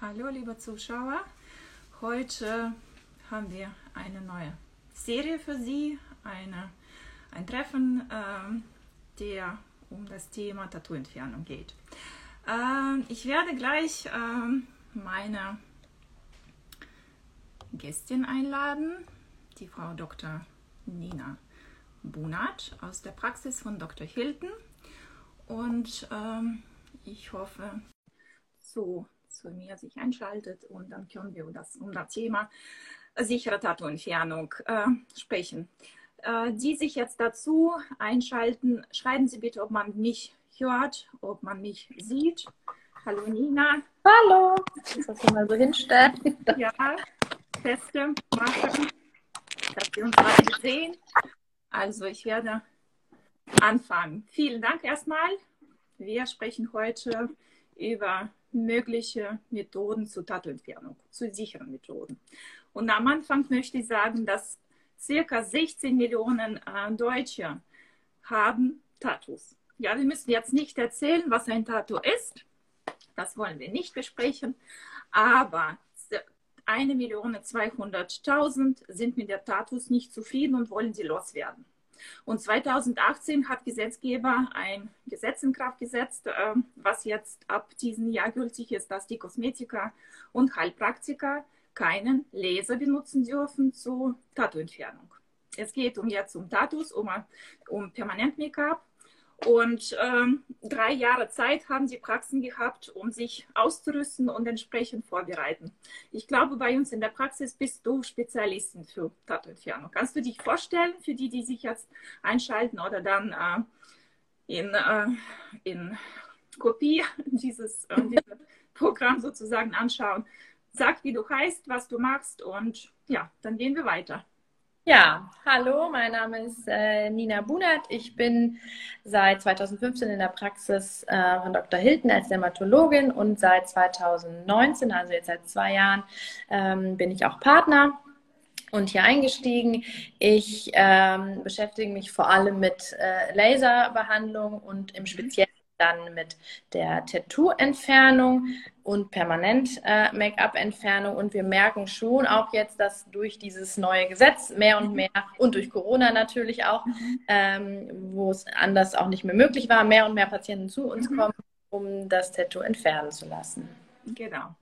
Hallo liebe Zuschauer, heute haben wir eine neue Serie für Sie, eine, ein Treffen, äh, der um das Thema Tattoo-Entfernung geht. Äh, ich werde gleich äh, meine Gästin einladen, die Frau Dr. Nina Bunat aus der Praxis von Dr. Hilton. Und ähm, ich hoffe, so zu mir sich einschaltet und dann können wir das, um das Thema sichere Tattoo-Entfernung äh, sprechen. Äh, die sich jetzt dazu einschalten, schreiben Sie bitte, ob man mich hört, ob man mich sieht. Hallo Nina. Hallo. Das mal so hinstellen. Ja, Teste machen, dass wir uns beide sehen. Also ich werde anfangen. Vielen Dank erstmal. Wir sprechen heute über mögliche Methoden zur Tattoo-Entfernung, zu sicheren Methoden. Und am Anfang möchte ich sagen, dass circa 16 Millionen äh, Deutsche haben Tattoos. Ja, wir müssen jetzt nicht erzählen, was ein Tattoo ist. Das wollen wir nicht besprechen. Aber 1.200.000 sind mit der Tattoos nicht zufrieden und wollen sie loswerden. Und 2018 hat Gesetzgeber ein Gesetz in Kraft gesetzt, äh, was jetzt ab diesem Jahr gültig ist, dass die Kosmetiker und Heilpraktiker keinen Laser benutzen dürfen zur Tattoo-Entfernung. Es geht um jetzt um Tattoos, um, um Permanent-Make-up und ähm, drei Jahre Zeit haben die Praxen gehabt, um sich auszurüsten und entsprechend vorbereiten. Ich glaube, bei uns in der Praxis bist du Spezialistin für Tattoo-Entfernung. Kannst du dich vorstellen, für die, die sich jetzt einschalten oder dann äh, in, äh, in Kopie dieses, äh, dieses Programm sozusagen anschauen? Sag, wie du heißt, was du machst und ja, dann gehen wir weiter. Ja, hallo, mein Name ist äh, Nina Bunert. Ich bin seit 2015 in der Praxis äh, von Dr. Hilton als Dermatologin und seit 2019, also jetzt seit zwei Jahren, ähm, bin ich auch Partner und hier eingestiegen. Ich ähm, beschäftige mich vor allem mit äh, Laserbehandlung und im Speziellen dann mit der Tattoo-Entfernung und Permanent-Make-up-Entfernung. Äh, und wir merken schon auch jetzt, dass durch dieses neue Gesetz mehr und mehr und durch Corona natürlich auch, mhm. ähm, wo es anders auch nicht mehr möglich war, mehr und mehr Patienten zu uns mhm. kommen, um das Tattoo entfernen zu lassen. Genau.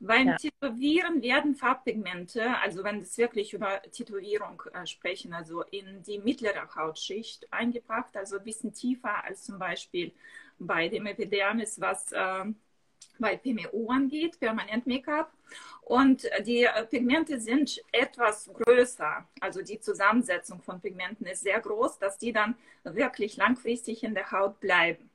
Beim ja. Tätowieren werden Farbpigmente, also wenn wir wirklich über Tätowierung äh, sprechen, also in die mittlere Hautschicht eingebracht, also ein bisschen tiefer als zum Beispiel bei dem Epidermis, was äh, bei PMO angeht, Permanent Make-up. Und die äh, Pigmente sind etwas größer. Also die Zusammensetzung von Pigmenten ist sehr groß, dass die dann wirklich langfristig in der Haut bleiben.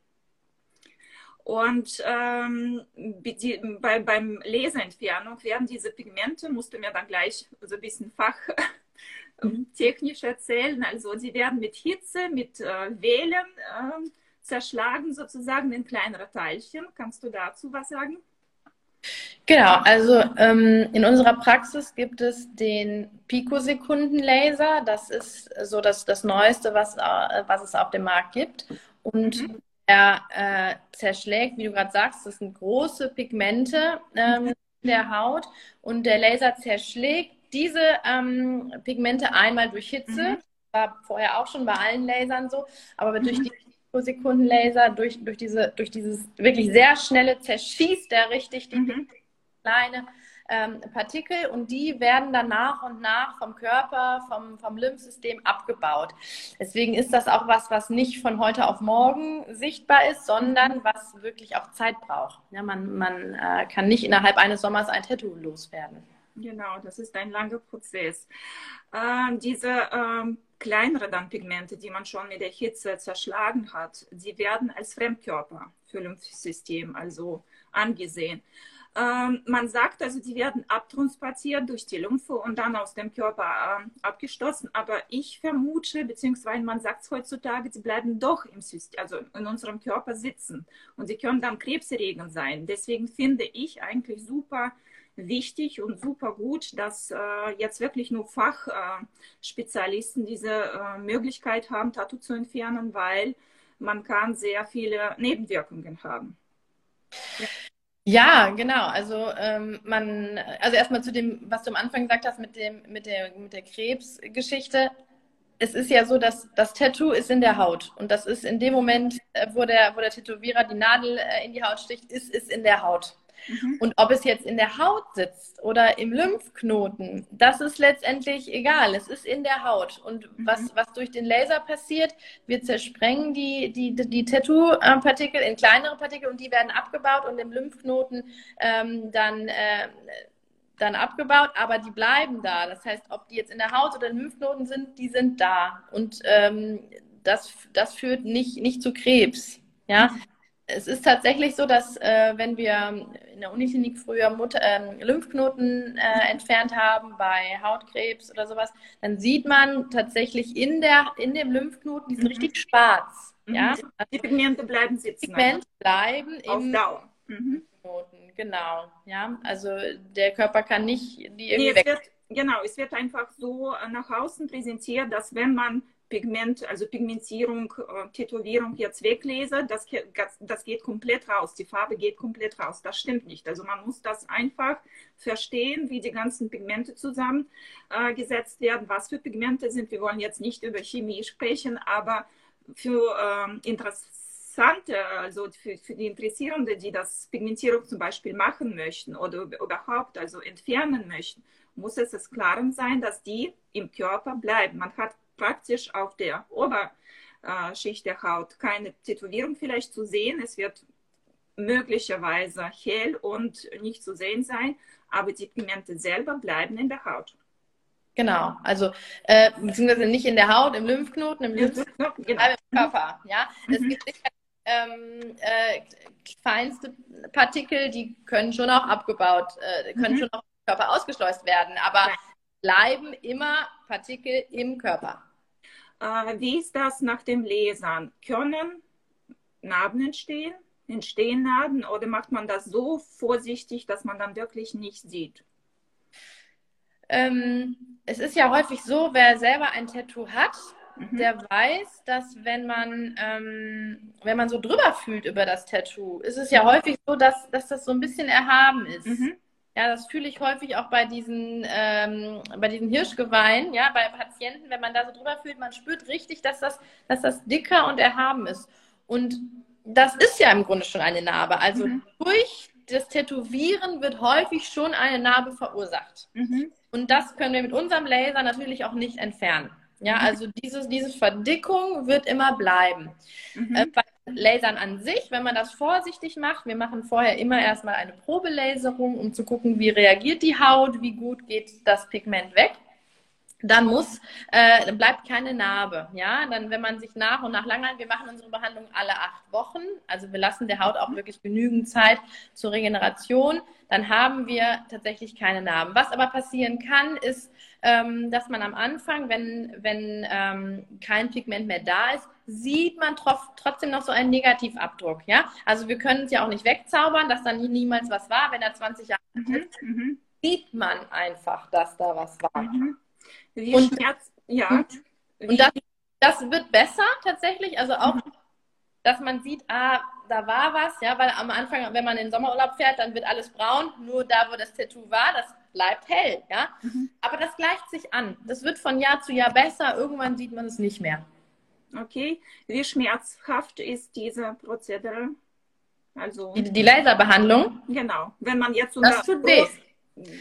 Und ähm, die, bei, beim Laserentfernung werden diese Pigmente, musste mir dann gleich so ein bisschen fachtechnisch erzählen, also die werden mit Hitze, mit äh, Wählen äh, zerschlagen sozusagen in kleinere Teilchen. Kannst du dazu was sagen? Genau, also ähm, in unserer Praxis gibt es den Pikosekundenlaser. Das ist so das, das Neueste, was, äh, was es auf dem Markt gibt. Und mhm. Er äh, zerschlägt, wie du gerade sagst, das sind große Pigmente ähm, mhm. in der Haut. Und der Laser zerschlägt diese ähm, Pigmente einmal durch Hitze. Mhm. War vorher auch schon bei allen Lasern so, aber durch mhm. die Sekundenlaser durch, durch, diese, durch dieses wirklich sehr schnelle zerschießt er richtig die mhm. kleine ähm, Partikel und die werden dann nach und nach vom Körper, vom, vom Lymphsystem abgebaut. Deswegen ist das auch was, was nicht von heute auf morgen sichtbar ist, sondern mhm. was wirklich auch Zeit braucht. Ja, man man äh, kann nicht innerhalb eines Sommers ein Tattoo loswerden. Genau, das ist ein langer Prozess. Äh, diese ähm kleinere dann Pigmente, die man schon mit der Hitze zerschlagen hat, die werden als Fremdkörper für Lymphsystem also angesehen. Ähm, man sagt also, die werden abtransportiert durch die Lymphe und dann aus dem Körper äh, abgestoßen. Aber ich vermute, beziehungsweise man sagt es heutzutage, sie bleiben doch im System, also in unserem Körper sitzen. Und sie können dann krebserregend sein. Deswegen finde ich eigentlich super, wichtig und super gut, dass äh, jetzt wirklich nur Fachspezialisten äh, diese äh, Möglichkeit haben, Tattoo zu entfernen, weil man kann sehr viele Nebenwirkungen haben. Ja. Ja, genau. Also ähm, man, also erstmal zu dem, was du am Anfang gesagt hast mit dem, mit der, mit der Krebsgeschichte. Es ist ja so, dass das Tattoo ist in der Haut und das ist in dem Moment, äh, wo der, wo der Tätowierer die Nadel äh, in die Haut sticht, ist, ist in der Haut. Mhm. Und ob es jetzt in der Haut sitzt oder im Lymphknoten, das ist letztendlich egal. Es ist in der Haut. Und mhm. was, was durch den Laser passiert, wir zersprengen die, die, die Tattoo-Partikel in kleinere Partikel und die werden abgebaut und im Lymphknoten ähm, dann. Äh, dann abgebaut, aber die bleiben da. Das heißt, ob die jetzt in der Haut oder in Lymphknoten sind, die sind da. Und ähm, das, das führt nicht, nicht zu Krebs. Ja, mhm es ist tatsächlich so, dass äh, wenn wir in der Uniklinik früher Mutter, äh, Lymphknoten äh, entfernt haben bei Hautkrebs oder sowas, dann sieht man tatsächlich in, der, in dem Lymphknoten, die sind mhm. richtig schwarz. Mhm. Ja? Also die Pigmente bleiben sitzen. Pigmente bleiben auf Dauer. Mhm. Lymphknoten, genau. Ja? Also der Körper kann nicht die irgendwie nee, weg. Wird, genau, es wird einfach so nach außen präsentiert, dass wenn man Pigment, also Pigmentierung, äh, Tätowierung jetzt weglese, das, das geht komplett raus. Die Farbe geht komplett raus. Das stimmt nicht. Also man muss das einfach verstehen, wie die ganzen Pigmente zusammengesetzt äh, werden, was für Pigmente sind. Wir wollen jetzt nicht über Chemie sprechen, aber für äh, Interessante, also für, für die Interessierenden, die das Pigmentierung zum Beispiel machen möchten oder überhaupt also entfernen möchten, muss es klar sein, dass die im Körper bleiben. Man hat praktisch auf der Oberschicht der Haut keine Tätowierung vielleicht zu sehen. Es wird möglicherweise hell und nicht zu sehen sein, aber die Pigmente selber bleiben in der Haut. Genau, also äh, beziehungsweise nicht in der Haut, im Lymphknoten, im Lymphknoten, genau. im Körper. Ja, mhm. es gibt sicher ähm, äh, feinste Partikel, die können schon auch abgebaut, äh, können mhm. schon auch im Körper ausgeschleust werden, aber bleiben immer Partikel im Körper. Äh, wie ist das nach dem Lesern? Können Narben entstehen? Entstehen Narben oder macht man das so vorsichtig, dass man dann wirklich nicht sieht? Ähm, es ist ja häufig so, wer selber ein Tattoo hat, mhm. der weiß, dass wenn man, ähm, wenn man so drüber fühlt über das Tattoo, ist es ja häufig so, dass, dass das so ein bisschen erhaben ist. Mhm. Ja, das fühle ich häufig auch bei diesen, ähm, bei diesen Hirschgeweihen, ja, bei Patienten, wenn man da so drüber fühlt, man spürt richtig, dass das, dass das dicker und erhaben ist. Und das ist ja im Grunde schon eine Narbe. Also mhm. durch das Tätowieren wird häufig schon eine Narbe verursacht. Mhm. Und das können wir mit unserem Laser natürlich auch nicht entfernen. Ja, mhm. also dieses, diese Verdickung wird immer bleiben. Mhm. Äh, bei Lasern an sich, wenn man das vorsichtig macht, wir machen vorher immer erstmal eine Probelaserung, um zu gucken, wie reagiert die Haut, wie gut geht das Pigment weg. Dann muss, äh, bleibt keine Narbe. Ja, dann, wenn man sich nach und nach langhalten, wir machen unsere Behandlung alle acht Wochen, also wir lassen der Haut auch wirklich genügend Zeit zur Regeneration, dann haben wir tatsächlich keine Narben. Was aber passieren kann, ist, ähm, dass man am Anfang, wenn, wenn ähm, kein Pigment mehr da ist, sieht man trotzdem noch so einen Negativabdruck. Ja, also wir können es ja auch nicht wegzaubern, dass dann niemals was war, wenn er 20 Jahre mhm, ist, mhm. sieht man einfach, dass da was war. Mhm. Wie und, Schmerz, ja. Und das, das wird besser tatsächlich, also auch, dass man sieht, ah, da war was, ja, weil am Anfang, wenn man in den Sommerurlaub fährt, dann wird alles braun, nur da, wo das Tattoo war, das bleibt hell, ja. Mhm. Aber das gleicht sich an. Das wird von Jahr zu Jahr besser, irgendwann sieht man es nicht mehr. Okay, wie schmerzhaft ist diese Prozedere? Also die, die Laserbehandlung? Genau, wenn man jetzt so das tut groß,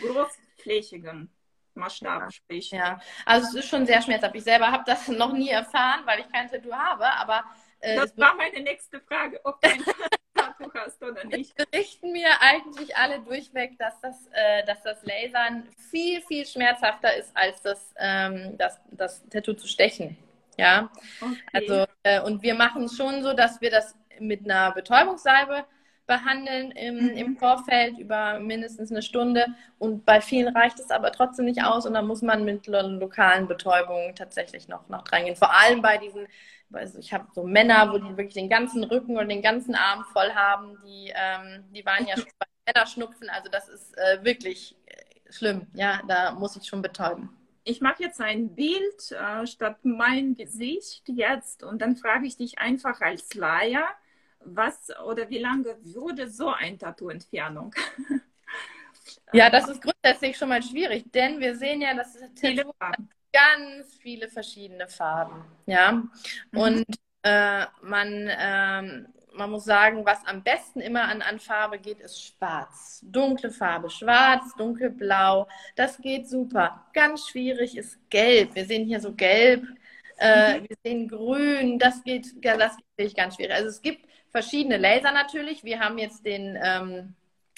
großflächigen Maßstab spricht. Ja, also es ist schon sehr schmerzhaft. Ich selber habe das noch nie erfahren, weil ich kein Tattoo habe, aber äh, das war meine nächste Frage, ob du ein Tattoo hast oder nicht. Es berichten mir eigentlich alle durchweg, dass das, äh, dass das Lasern viel, viel schmerzhafter ist, als das, ähm, das, das Tattoo zu stechen. Ja, okay. also äh, und wir machen es schon so, dass wir das mit einer Betäubungssalbe behandeln im, im mhm. Vorfeld über mindestens eine Stunde. Und bei vielen reicht es aber trotzdem nicht aus und dann muss man mit lokalen Betäubungen tatsächlich noch, noch reingehen. Vor allem bei diesen, also ich habe so Männer, wo die wirklich den ganzen Rücken und den ganzen Arm voll haben, die, ähm, die waren ja schon bei Männerschnupfen. Also das ist äh, wirklich äh, schlimm. Ja, da muss ich schon betäuben ich mache jetzt ein Bild äh, statt mein Gesicht jetzt und dann frage ich dich einfach als Laie, was oder wie lange würde so ein Tattoo-Entfernung? Ja, das ist grundsätzlich schon mal schwierig, denn wir sehen ja, dass Tattoo ganz viele verschiedene Farben. Ja, mhm. und äh, man, ähm, man muss sagen, was am besten immer an, an Farbe geht, ist schwarz. Dunkle Farbe, schwarz, dunkelblau, das geht super. Ganz schwierig ist gelb. Wir sehen hier so gelb. Äh, mhm. Wir sehen grün, das geht, das geht ganz schwierig. Also es gibt verschiedene Laser natürlich. Wir haben jetzt den ähm,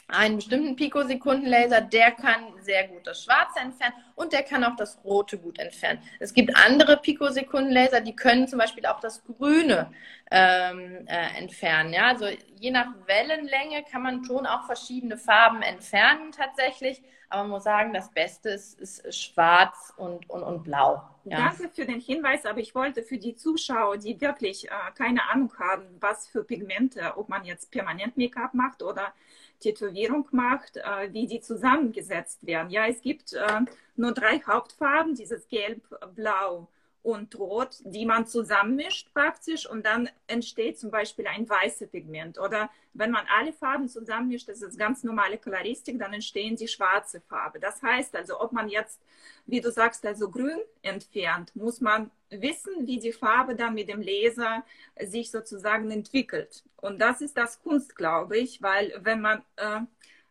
einen bestimmten Pikosekundenlaser, der kann sehr gut das Schwarze entfernen und der kann auch das Rote gut entfernen. Es gibt andere Pikosekundenlaser, die können zum Beispiel auch das Grüne ähm, äh, entfernen. Ja? Also je nach Wellenlänge kann man schon auch verschiedene Farben entfernen tatsächlich, aber man muss sagen, das Beste ist, ist Schwarz und, und, und Blau. Ja. Danke für den Hinweis, aber ich wollte für die Zuschauer, die wirklich äh, keine Ahnung haben, was für Pigmente, ob man jetzt permanent Make-up macht oder Tätowierung macht, äh, wie die zusammengesetzt werden. Ja, es gibt äh, nur drei Hauptfarben, dieses Gelb, Blau und Rot, die man zusammenmischt praktisch und dann entsteht zum Beispiel ein weißes Pigment. Oder wenn man alle Farben zusammenmischt, das ist ganz normale Koloristik, dann entstehen die schwarze Farbe. Das heißt also, ob man jetzt, wie du sagst, also grün entfernt, muss man wissen, wie die Farbe dann mit dem Laser sich sozusagen entwickelt. Und das ist das Kunst, glaube ich, weil wenn man äh,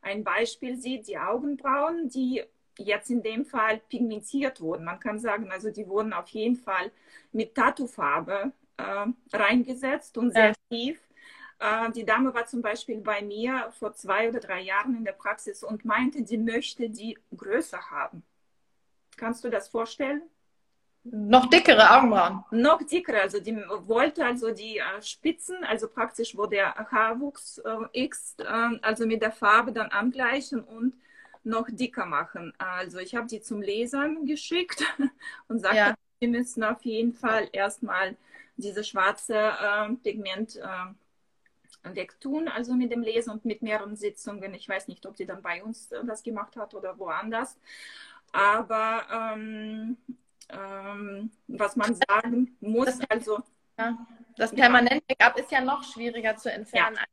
ein Beispiel sieht, die Augenbrauen, die jetzt in dem Fall pigmentiert wurden. Man kann sagen, also die wurden auf jeden Fall mit Tattoofarbe äh, reingesetzt und sehr ja. tief. Äh, die Dame war zum Beispiel bei mir vor zwei oder drei Jahren in der Praxis und meinte, sie möchte die größer haben. Kannst du das vorstellen? Noch dickere Augenbrauen. Noch dickere, also die wollte also die äh, Spitzen, also praktisch wo der Haarwuchs äh, ist, äh, also mit der Farbe dann angleichen und noch dicker machen. Also ich habe die zum Lesern geschickt und sagte, ja. wir müssen auf jeden Fall erstmal diese schwarze äh, Pigment äh, wegtun, also mit dem Lesen und mit mehreren Sitzungen. Ich weiß nicht, ob die dann bei uns das gemacht hat oder woanders. Aber ähm, ähm, was man sagen muss, also. Ja, das Permanent-Make-up ist ja noch schwieriger zu entfernen ja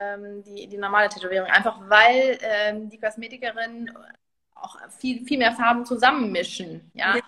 ähm, die, die normale Tätowierung. Einfach weil ähm, die Kosmetikerinnen auch viel, viel mehr Farben zusammenmischen. Ja? ja.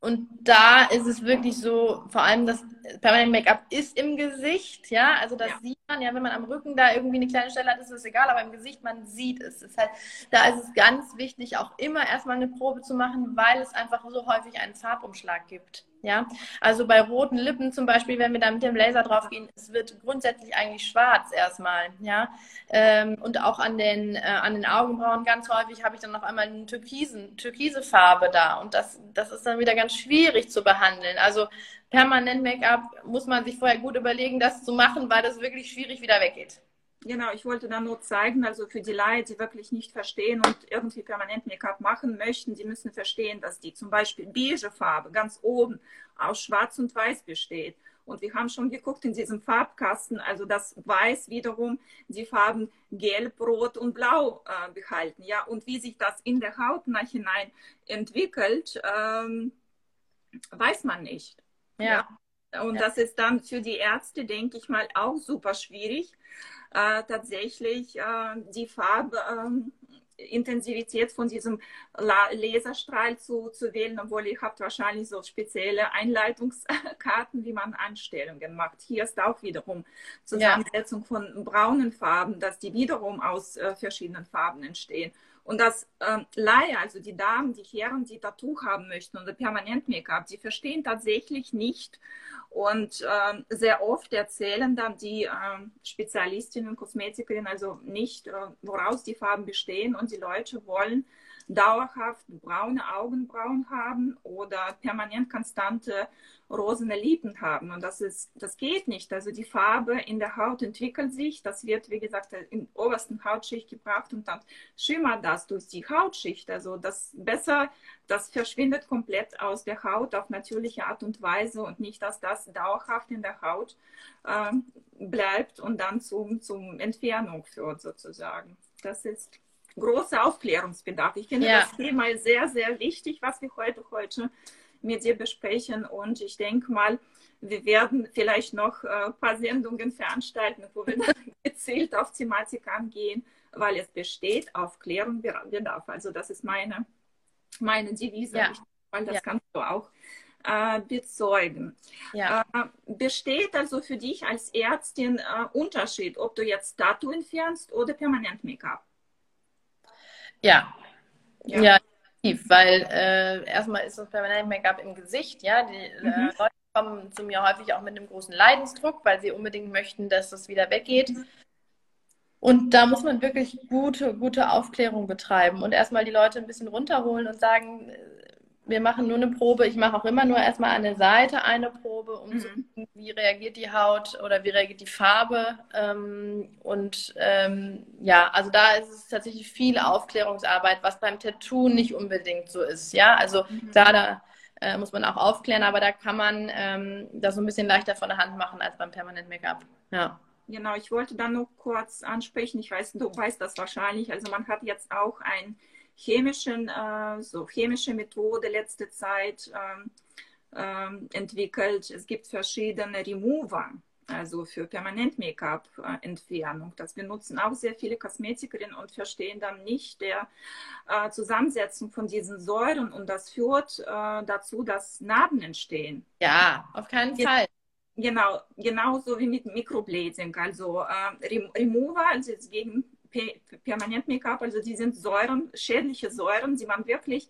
Und da ist es wirklich so, vor allem das Permanent Make-up ist im Gesicht, ja, also das ja. sieht man, ja, wenn man am Rücken da irgendwie eine kleine Stelle hat, ist es egal, aber im Gesicht, man sieht es. es ist halt, da ist es ganz wichtig, auch immer erstmal eine Probe zu machen, weil es einfach so häufig einen Farbumschlag gibt. Ja, also bei roten Lippen zum Beispiel, wenn wir da mit dem Laser drauf gehen, es wird grundsätzlich eigentlich schwarz erstmal, ja. Ähm, und auch an den, äh, an den Augenbrauen ganz häufig habe ich dann noch einmal eine türkisen, türkise Farbe da. Und das, das ist dann wieder ganz schwierig zu behandeln. Also permanent Make-up muss man sich vorher gut überlegen, das zu machen, weil das wirklich schwierig wieder weggeht. Genau, ich wollte da nur zeigen, also für die Leute, die wirklich nicht verstehen und irgendwie permanent Make-up machen möchten, die müssen verstehen, dass die zum Beispiel beige Farbe ganz oben aus Schwarz und Weiß besteht. Und wir haben schon geguckt in diesem Farbkasten, also das Weiß wiederum die Farben Gelb, Rot und Blau äh, behalten. Ja, und wie sich das in der Haut nachhinein entwickelt, ähm, weiß man nicht. Ja. ja. Und ja. das ist dann für die Ärzte, denke ich mal, auch super schwierig äh, tatsächlich äh, die Farbintensivität ähm, von diesem Laserstrahl zu, zu wählen, obwohl ihr habt wahrscheinlich so spezielle Einleitungskarten, wie man Einstellungen macht. Hier ist auch wiederum Zusammensetzung ja. von braunen Farben, dass die wiederum aus äh, verschiedenen Farben entstehen. Und das ähm, Laie, also die Damen, die Herren, die Tattoo haben möchten oder permanent Make-up, die verstehen tatsächlich nicht. Und ähm, sehr oft erzählen dann die ähm, Spezialistinnen, Kosmetikerinnen also nicht, äh, woraus die Farben bestehen. Und die Leute wollen dauerhaft braune Augenbrauen haben oder permanent konstante rosene Lippen haben. Und das ist, das geht nicht. Also die Farbe in der Haut entwickelt sich. Das wird, wie gesagt, in der obersten Hautschicht gebracht und dann schimmert das durch die Hautschicht. Also das besser, das verschwindet komplett aus der Haut auf natürliche Art und Weise und nicht, dass das dauerhaft in der Haut äh, bleibt und dann zum, zum Entfernung führt sozusagen. Das ist großer Aufklärungsbedarf. Ich finde ja. das Thema sehr, sehr wichtig, was wir heute, heute mit dir besprechen und ich denke mal, wir werden vielleicht noch ein paar Sendungen veranstalten, wo wir gezielt auf Thematik angehen, weil es besteht Aufklärung bedarf. Also das ist meine, meine Devise, ja. weil das ja. kannst du auch äh, bezeugen. Ja. Äh, besteht also für dich als Ärztin äh, Unterschied, ob du jetzt Tattoo entfernst oder permanent Make-up? Ja. ja. Ja, weil äh, erstmal ist das permanent Make-up im Gesicht, ja. Die äh, mhm. Leute kommen zu mir häufig auch mit einem großen Leidensdruck, weil sie unbedingt möchten, dass das wieder weggeht. Und da muss man wirklich gute, gute Aufklärung betreiben und erstmal die Leute ein bisschen runterholen und sagen, wir machen nur eine Probe. Ich mache auch immer nur erstmal an der Seite eine Probe, um mhm. zu gucken, wie reagiert die Haut oder wie reagiert die Farbe. Ähm, und ähm, ja, also da ist es tatsächlich viel Aufklärungsarbeit, was beim Tattoo nicht unbedingt so ist. Ja, also mhm. da, da äh, muss man auch aufklären, aber da kann man ähm, das so ein bisschen leichter von der Hand machen als beim Permanent Make-up. Ja. Genau, ich wollte dann noch kurz ansprechen. Ich weiß, du weißt das wahrscheinlich. Also man hat jetzt auch ein chemischen, äh, so chemische Methode letzte Zeit ähm, ähm, entwickelt. Es gibt verschiedene Remover, also für Permanent-Make-up-Entfernung. Das benutzen auch sehr viele Kosmetikerinnen und verstehen dann nicht der äh, Zusammensetzung von diesen Säuren und das führt äh, dazu, dass Narben entstehen. Ja, auf keinen Fall. Genau, genauso wie mit Microblading. Also äh, Remover, also gegen Permanent-Make-up, also die sind Säuren, schädliche Säuren, die man wirklich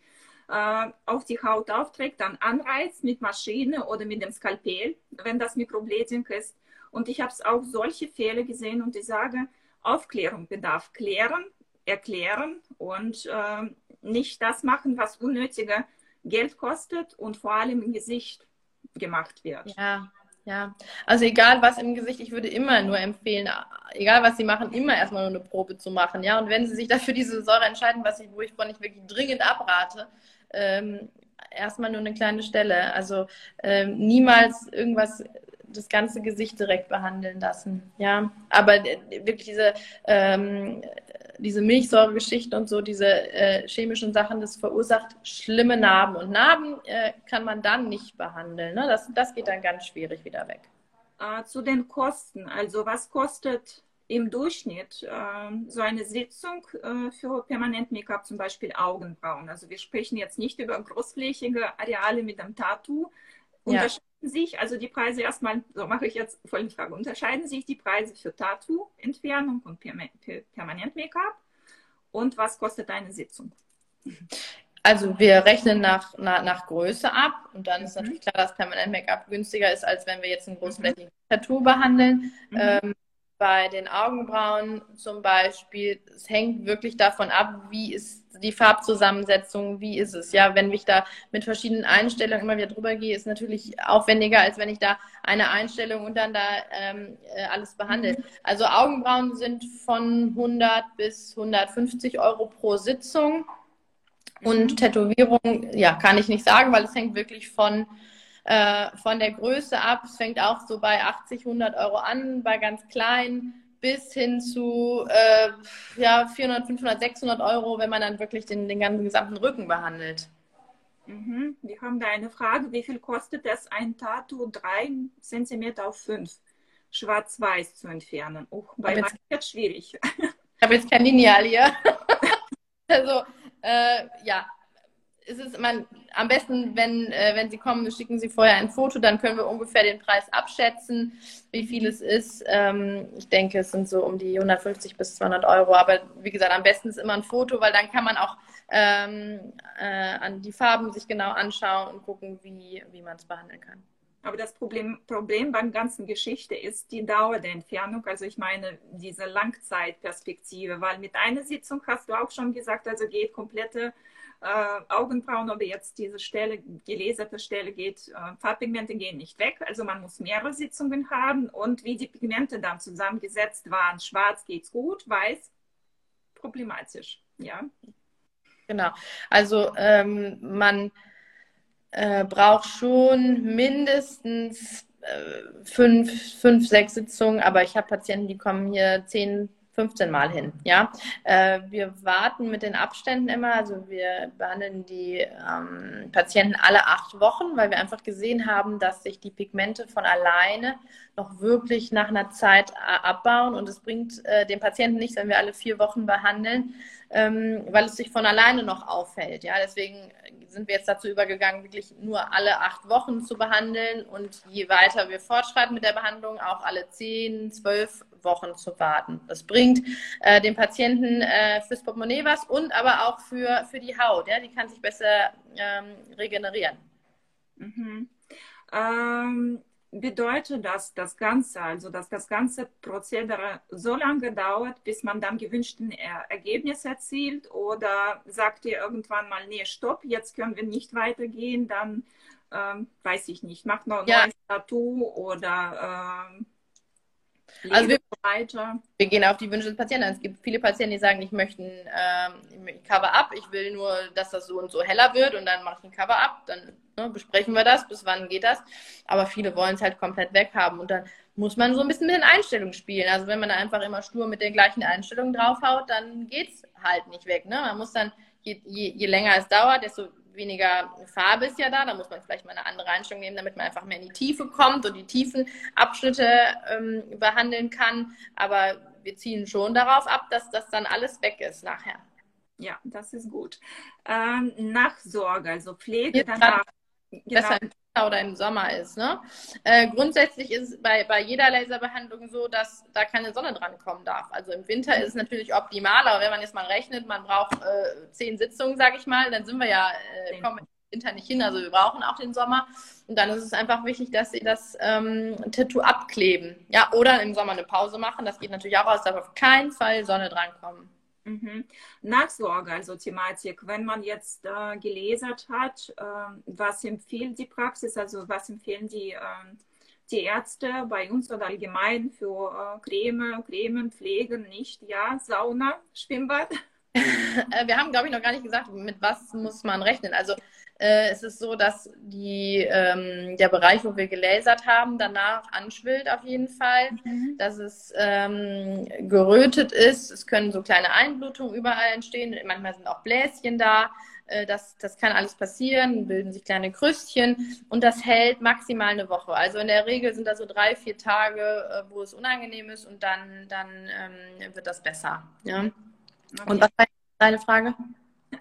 äh, auf die Haut aufträgt, dann anreizt mit Maschine oder mit dem Skalpell, wenn das Mikroblading ist. Und ich habe auch solche Fälle gesehen und ich sage, Aufklärung bedarf klären, erklären und äh, nicht das machen, was unnötige Geld kostet und vor allem im Gesicht gemacht wird. Ja, ja, also egal was im Gesicht, ich würde immer nur empfehlen, egal was Sie machen, immer erstmal nur eine Probe zu machen. Ja, und wenn Sie sich dafür diese Säure entscheiden, was ich, wo ich von nicht wirklich dringend abrate, ähm, erstmal nur eine kleine Stelle. Also ähm, niemals irgendwas das ganze Gesicht direkt behandeln lassen. Ja, aber äh, wirklich diese ähm, diese Milchsäuregeschichte und so, diese äh, chemischen Sachen, das verursacht schlimme Narben. Und Narben äh, kann man dann nicht behandeln. Ne? Das, das geht dann ganz schwierig wieder weg. Äh, zu den Kosten. Also was kostet im Durchschnitt äh, so eine Sitzung äh, für Permanent Make-up, zum Beispiel Augenbrauen? Also wir sprechen jetzt nicht über großflächige Areale mit einem Tattoo. Ja. Sich, also die Preise erstmal, so mache ich jetzt folgende Frage, unterscheiden sich die Preise für Tattoo-Entfernung und Permanent Make-up? Und was kostet eine Sitzung? Also wir rechnen nach, nach, nach Größe ab und dann ist mhm. natürlich klar, dass Permanent Make-up günstiger ist, als wenn wir jetzt ein großflächiges mhm. Tattoo behandeln. Mhm. Ähm, bei den Augenbrauen zum Beispiel, es hängt wirklich davon ab, wie ist die Farbzusammensetzung, wie ist es. Ja, wenn ich da mit verschiedenen Einstellungen immer wieder drüber gehe, ist natürlich aufwendiger, als wenn ich da eine Einstellung und dann da ähm, äh, alles behandle. Mhm. Also Augenbrauen sind von 100 bis 150 Euro pro Sitzung. Und mhm. Tätowierung, ja, kann ich nicht sagen, weil es hängt wirklich von äh, von der Größe ab. Es fängt auch so bei 80, 100 Euro an, bei ganz kleinen bis hin zu äh, ja, 400, 500, 600 Euro, wenn man dann wirklich den, den ganzen gesamten Rücken behandelt. Mhm. Wir haben da eine Frage, wie viel kostet es, ein Tattoo 3 cm auf 5 schwarz-weiß zu entfernen? Oh, bei jetzt schwierig. Ich habe jetzt kein Lineal hier. also, äh, ja, es man, am besten, wenn, äh, wenn Sie kommen, schicken Sie vorher ein Foto, dann können wir ungefähr den Preis abschätzen, wie viel es ist. Ähm, ich denke, es sind so um die 150 bis 200 Euro. Aber wie gesagt, am besten ist immer ein Foto, weil dann kann man auch ähm, äh, an die Farben sich genau anschauen und gucken, wie, wie man es behandeln kann. Aber das Problem, Problem beim ganzen Geschichte ist die Dauer der Entfernung. Also ich meine diese Langzeitperspektive, weil mit einer Sitzung hast du auch schon gesagt, also geht komplette äh, Augenbrauen oder jetzt diese Stelle, die laserte Stelle geht, äh, Farbpigmente gehen nicht weg. Also man muss mehrere Sitzungen haben und wie die Pigmente dann zusammengesetzt waren. Schwarz geht's gut, weiß problematisch. Ja. Genau. Also ähm, man äh, braucht schon mindestens äh, fünf, fünf, sechs Sitzungen, aber ich habe Patienten, die kommen hier zehn, 15 Mal hin. Ja, äh, wir warten mit den Abständen immer. Also wir behandeln die ähm, Patienten alle acht Wochen, weil wir einfach gesehen haben, dass sich die Pigmente von alleine noch wirklich nach einer Zeit abbauen und es bringt äh, den Patienten nichts, wenn wir alle vier Wochen behandeln, ähm, weil es sich von alleine noch auffällt. Ja, deswegen sind wir jetzt dazu übergegangen, wirklich nur alle acht Wochen zu behandeln und je weiter wir fortschreiten mit der Behandlung, auch alle zehn, zwölf Wochen zu warten. Das bringt äh, dem Patienten äh, fürs Portemonnaie was und aber auch für, für die Haut. Ja? Die kann sich besser ähm, regenerieren. Mhm. Ähm, bedeutet das das Ganze, also dass das ganze Prozedere so lange dauert, bis man dann gewünschten Ergebnis erzielt oder sagt ihr irgendwann mal, nee, stopp, jetzt können wir nicht weitergehen, dann ähm, weiß ich nicht, macht noch ein ja. neues Tattoo oder ähm, also wir, wir, gehen auf die Wünsche des Patienten. Es gibt viele Patienten, die sagen, ich möchte ähm, ein Cover-up, ich will nur, dass das so und so heller wird und dann mache ich ein Cover-up, dann ne, besprechen wir das, bis wann geht das. Aber viele wollen es halt komplett weghaben und dann muss man so ein bisschen mit den Einstellungen spielen. Also wenn man da einfach immer stur mit den gleichen Einstellungen draufhaut, dann geht es halt nicht weg. Ne? Man muss dann, je, je, je länger es dauert, desto weniger Farbe ist ja da, da muss man vielleicht mal eine andere Einstellung nehmen, damit man einfach mehr in die Tiefe kommt und die tiefen Abschnitte ähm, behandeln kann. Aber wir ziehen schon darauf ab, dass das dann alles weg ist nachher. Ja, das ist gut. Ähm, Nachsorge, also Pflege danach. Genau. Oder im Sommer ist. Ne? Äh, grundsätzlich ist es bei, bei jeder Laserbehandlung so, dass da keine Sonne dran kommen darf. Also im Winter ist es natürlich optimal, aber wenn man jetzt mal rechnet, man braucht äh, zehn Sitzungen, sage ich mal, dann sind wir ja, äh, kommen im Winter nicht hin. Also wir brauchen auch den Sommer. Und dann ist es einfach wichtig, dass sie das ähm, Tattoo abkleben. Ja, oder im Sommer eine Pause machen. Das geht natürlich auch aus, darf auf keinen Fall Sonne dran kommen. Mhm. Nachsorge, also Thematik, wenn man jetzt äh, gelesen hat, äh, was empfiehlt die Praxis, also was empfehlen die, äh, die Ärzte bei uns oder allgemein für äh, Creme, Cremen, Pflegen, nicht, ja, Sauna, Schwimmbad? Äh, wir haben, glaube ich, noch gar nicht gesagt, mit was muss man rechnen. Also äh, es ist so, dass die, ähm, der Bereich, wo wir gelasert haben, danach anschwillt auf jeden Fall, mhm. dass es ähm, gerötet ist. Es können so kleine Einblutungen überall entstehen. Manchmal sind auch Bläschen da. Äh, das, das kann alles passieren, bilden sich kleine Krüstchen und das hält maximal eine Woche. Also in der Regel sind da so drei, vier Tage, äh, wo es unangenehm ist und dann, dann ähm, wird das besser. Ja? Okay. Und was war deine Frage?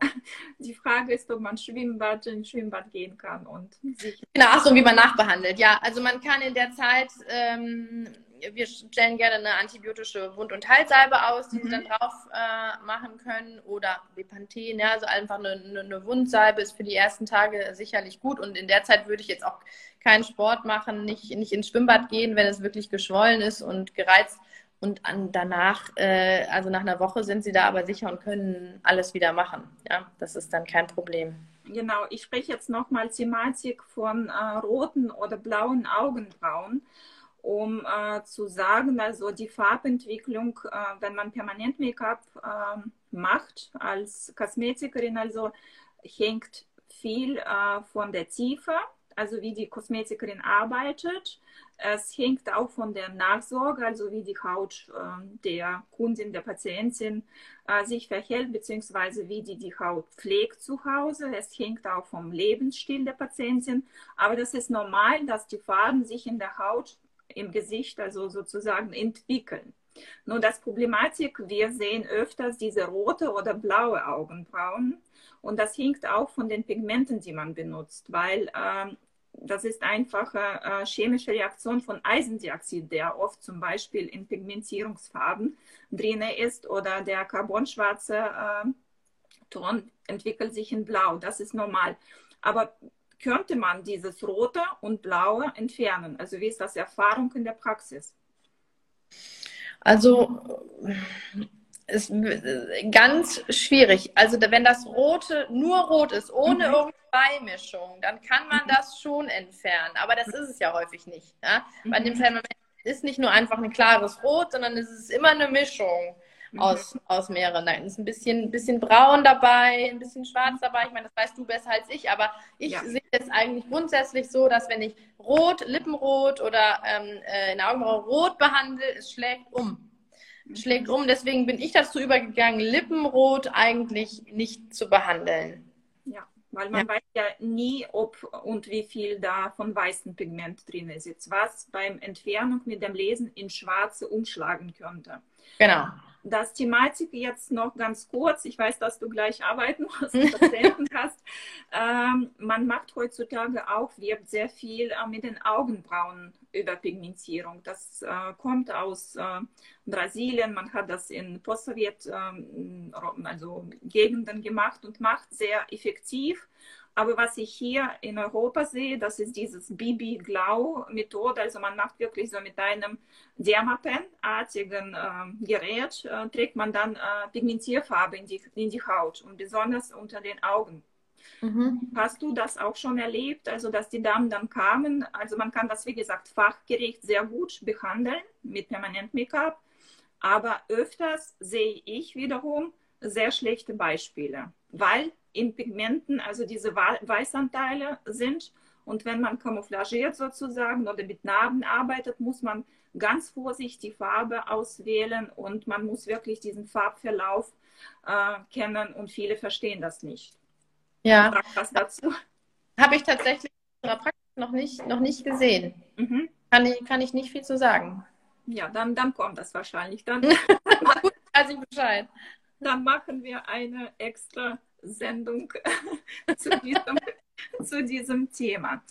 Die Frage ist, ob man Schwimmbad in Schwimmbad gehen kann und sich. Genau, achso, wie man nachbehandelt. Ja, also man kann in der Zeit, ähm, wir stellen gerne eine antibiotische Wund- und Heilsalbe aus, die mhm. sie dann drauf äh, machen können. Oder Bepanthen, ja, also einfach eine, eine, eine Wundsalbe ist für die ersten Tage sicherlich gut. Und in der Zeit würde ich jetzt auch keinen Sport machen, nicht, nicht ins Schwimmbad gehen, wenn es wirklich geschwollen ist und gereizt und an, danach, äh, also nach einer Woche sind sie da aber sicher und können alles wieder machen. Ja, das ist dann kein Problem. Genau, ich spreche jetzt nochmal Thematik von äh, roten oder blauen Augenbrauen, um äh, zu sagen, also die Farbentwicklung, äh, wenn man permanent Make-up ähm, macht als Kosmetikerin, also hängt viel äh, von der Tiefe, also wie die Kosmetikerin arbeitet es hängt auch von der Nachsorge, also wie die Haut äh, der Kundin, der Patientin äh, sich verhält, beziehungsweise wie die die Haut pflegt zu Hause. Es hängt auch vom Lebensstil der Patientin. Aber das ist normal, dass die Farben sich in der Haut, im Gesicht, also sozusagen entwickeln. Nur das Problematik, wir sehen öfters diese rote oder blaue Augenbrauen. Und das hängt auch von den Pigmenten, die man benutzt, weil ähm, das ist einfach eine äh, chemische Reaktion von Eisendioxid, der oft zum Beispiel in Pigmentierungsfarben drin ist oder der carbonschwarze äh, Ton entwickelt sich in Blau. Das ist normal. Aber könnte man dieses Rote und Blaue entfernen? Also wie ist das Erfahrung in der Praxis? Also ist ganz schwierig. Also wenn das Rote nur rot ist, ohne mhm. irgendeine Beimischung, dann kann man mhm. das schon entfernen. Aber das ist es ja häufig nicht. Ja? Mhm. Bei dem Firmament ist nicht nur einfach ein klares Rot, sondern es ist immer eine Mischung mhm. aus, aus mehreren. Da ist ein bisschen, bisschen braun dabei, ein bisschen schwarz dabei. Ich meine, das weißt du besser als ich, aber ich ja. sehe es eigentlich grundsätzlich so, dass wenn ich Rot, Lippenrot oder ähm, äh, in der Augenbraue rot behandle, es schlägt um. Schlägt um. Deswegen bin ich dazu übergegangen, Lippenrot eigentlich nicht zu behandeln. Ja, weil man ja. weiß ja nie, ob und wie viel da von weißem Pigment drin ist, was beim Entfernung mit dem Lesen in Schwarze umschlagen könnte. Genau. Das Thematik jetzt noch ganz kurz. Ich weiß, dass du gleich arbeiten musst Patienten hast. Ähm, man macht heutzutage auch, wirbt sehr viel äh, mit den Augenbrauen Überpigmentierung. Das äh, kommt aus äh, Brasilien. Man hat das in Post-Sowjet, ähm, also Gegenden gemacht und macht sehr effektiv. Aber was ich hier in Europa sehe, das ist dieses Bibi-Glau-Methode. Also man macht wirklich so mit einem Dermapen-artigen äh, Gerät, trägt man dann äh, Pigmentierfarbe in die, in die Haut und besonders unter den Augen. Mhm. Hast du das auch schon erlebt, also dass die Damen dann kamen? Also man kann das, wie gesagt, fachgerecht sehr gut behandeln mit Permanent-Make-up, aber öfters sehe ich wiederum sehr schlechte Beispiele, weil in Pigmenten also diese Weißanteile sind und wenn man camouflagiert sozusagen oder mit Narben arbeitet, muss man ganz vorsichtig die Farbe auswählen und man muss wirklich diesen Farbverlauf äh, kennen und viele verstehen das nicht. Ja. Was dazu? Habe ich tatsächlich in der Praxis noch nicht, noch nicht gesehen. Mhm. Kann, ich, kann ich nicht viel zu sagen. Ja, dann, dann kommt das wahrscheinlich. Dann, Gut, weiß ich Bescheid. Dann machen wir eine extra Sendung zu, diesem, zu diesem Thema.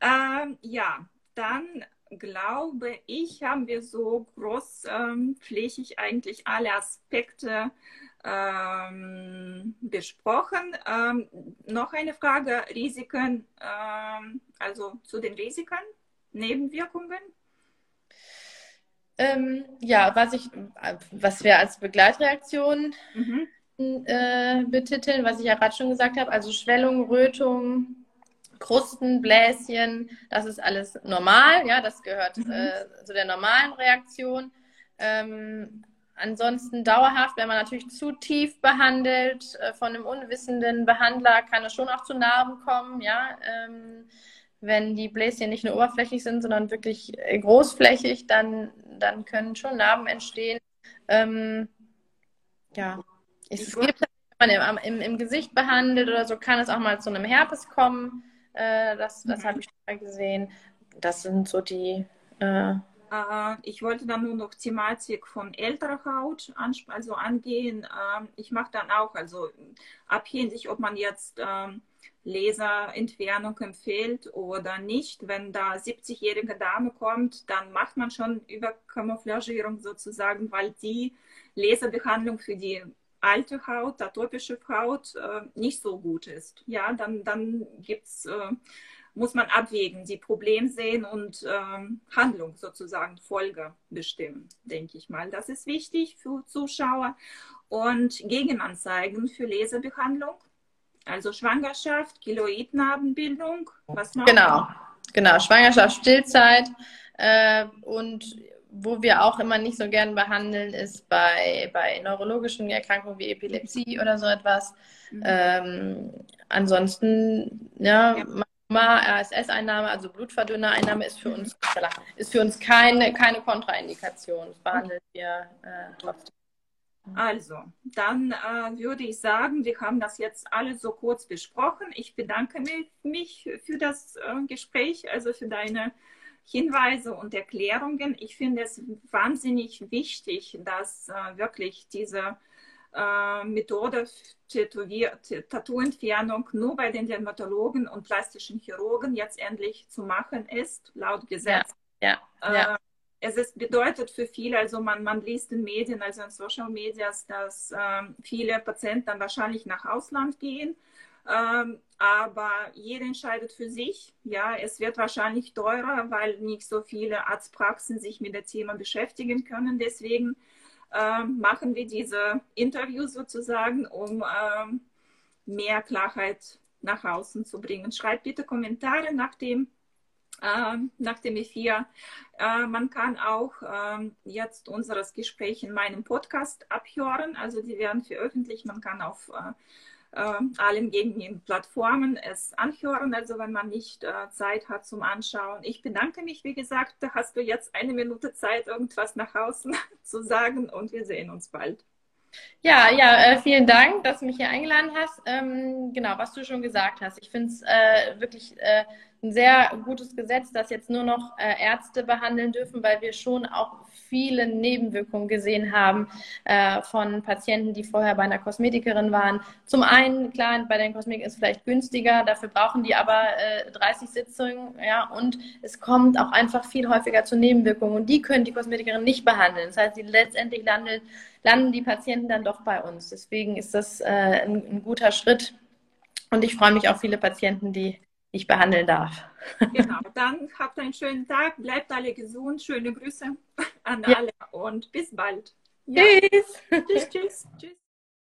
Ähm, ja, dann glaube ich, haben wir so großflächig ähm, eigentlich alle Aspekte ähm, besprochen. Ähm, noch eine Frage, Risiken, ähm, also zu den Risiken, Nebenwirkungen? Ähm, ja, was ich, was wir als Begleitreaktion mhm. äh, betiteln, was ich ja gerade schon gesagt habe, also Schwellung, Rötung, Krusten, Bläschen, das ist alles normal, ja, das gehört mhm. äh, zu der normalen Reaktion. Ähm, Ansonsten dauerhaft, wenn man natürlich zu tief behandelt äh, von einem unwissenden Behandler, kann es schon auch zu Narben kommen, ja. Ähm, wenn die Bläschen nicht nur oberflächlich sind, sondern wirklich äh, großflächig, dann, dann können schon Narben entstehen. Ähm, ja, es gibt, wenn man im, im, im, Gesicht behandelt oder so, kann es auch mal zu einem Herpes kommen. Äh, das das mhm. habe ich schon mal gesehen. Das sind so die äh, äh, ich wollte dann nur noch Thematik von älterer Haut also angehen. Ähm, ich mache dann auch, also abhängig, ob man jetzt ähm, Laserentfernung empfiehlt oder nicht. Wenn da 70-jährige Dame kommt, dann macht man schon Überkamouflagierung sozusagen, weil die Laserbehandlung für die alte Haut, atopische Haut äh, nicht so gut ist. Ja, dann, dann gibt es äh, muss man abwägen, die Problem sehen und ähm, Handlung sozusagen, Folge bestimmen, denke ich mal. Das ist wichtig für Zuschauer. Und Gegenanzeigen für Laserbehandlung, also Schwangerschaft, Keloidnarbenbildung, was noch? Genau, genau, Schwangerschaft, Stillzeit äh, und wo wir auch immer nicht so gern behandeln, ist bei, bei neurologischen Erkrankungen wie Epilepsie oder so etwas. Mhm. Ähm, ansonsten, ja, ja. RSS-Einnahme, also Blutverdünner-Einnahme, ist für uns, ist für uns keine, keine Kontraindikation. Das behandeln wir äh, trotzdem. Also, dann äh, würde ich sagen, wir haben das jetzt alles so kurz besprochen. Ich bedanke mich für das äh, Gespräch, also für deine Hinweise und Erklärungen. Ich finde es wahnsinnig wichtig, dass äh, wirklich diese äh, Methode Tattoo-Entfernung nur bei den Dermatologen und plastischen Chirurgen jetzt endlich zu machen ist, laut Gesetz. Ja, ja, ja. Äh, es ist, bedeutet für viele, also man, man liest in Medien, also in Social Medias, dass ähm, viele Patienten dann wahrscheinlich nach Ausland gehen. Ähm, aber jeder entscheidet für sich. Ja, es wird wahrscheinlich teurer, weil nicht so viele Arztpraxen sich mit dem Thema beschäftigen können. Deswegen äh, machen wir diese Interviews sozusagen, um äh, mehr Klarheit nach außen zu bringen. Schreibt bitte Kommentare nach dem äh, nach dem E4. Äh, man kann auch äh, jetzt unseres Gespräch in meinem Podcast abhören. Also die werden veröffentlicht. Man kann auf äh, allen gängigen Plattformen es anhören, also wenn man nicht äh, Zeit hat zum Anschauen. Ich bedanke mich, wie gesagt, da hast du jetzt eine Minute Zeit, irgendwas nach außen zu sagen und wir sehen uns bald. Ja, ja, äh, vielen Dank, dass du mich hier eingeladen hast. Ähm, genau, was du schon gesagt hast. Ich finde es äh, wirklich ein sehr gutes Gesetz, dass jetzt nur noch äh, Ärzte behandeln dürfen, weil wir schon auch viele Nebenwirkungen gesehen haben äh, von Patienten, die vorher bei einer Kosmetikerin waren. Zum einen, klar, bei den Kosmetikern ist es vielleicht günstiger, dafür brauchen die aber äh, 30 Sitzungen, ja, und es kommt auch einfach viel häufiger zu Nebenwirkungen und die können die Kosmetikerin nicht behandeln. Das heißt, die letztendlich landet, landen die Patienten dann doch bei uns. Deswegen ist das äh, ein, ein guter Schritt. Und ich freue mich auf viele Patienten, die ich behandeln darf. Genau, dann habt einen schönen Tag, bleibt alle gesund, schöne Grüße an ja. alle und bis bald. Ja. Tschüss. Tschüss, tschüss, tschüss.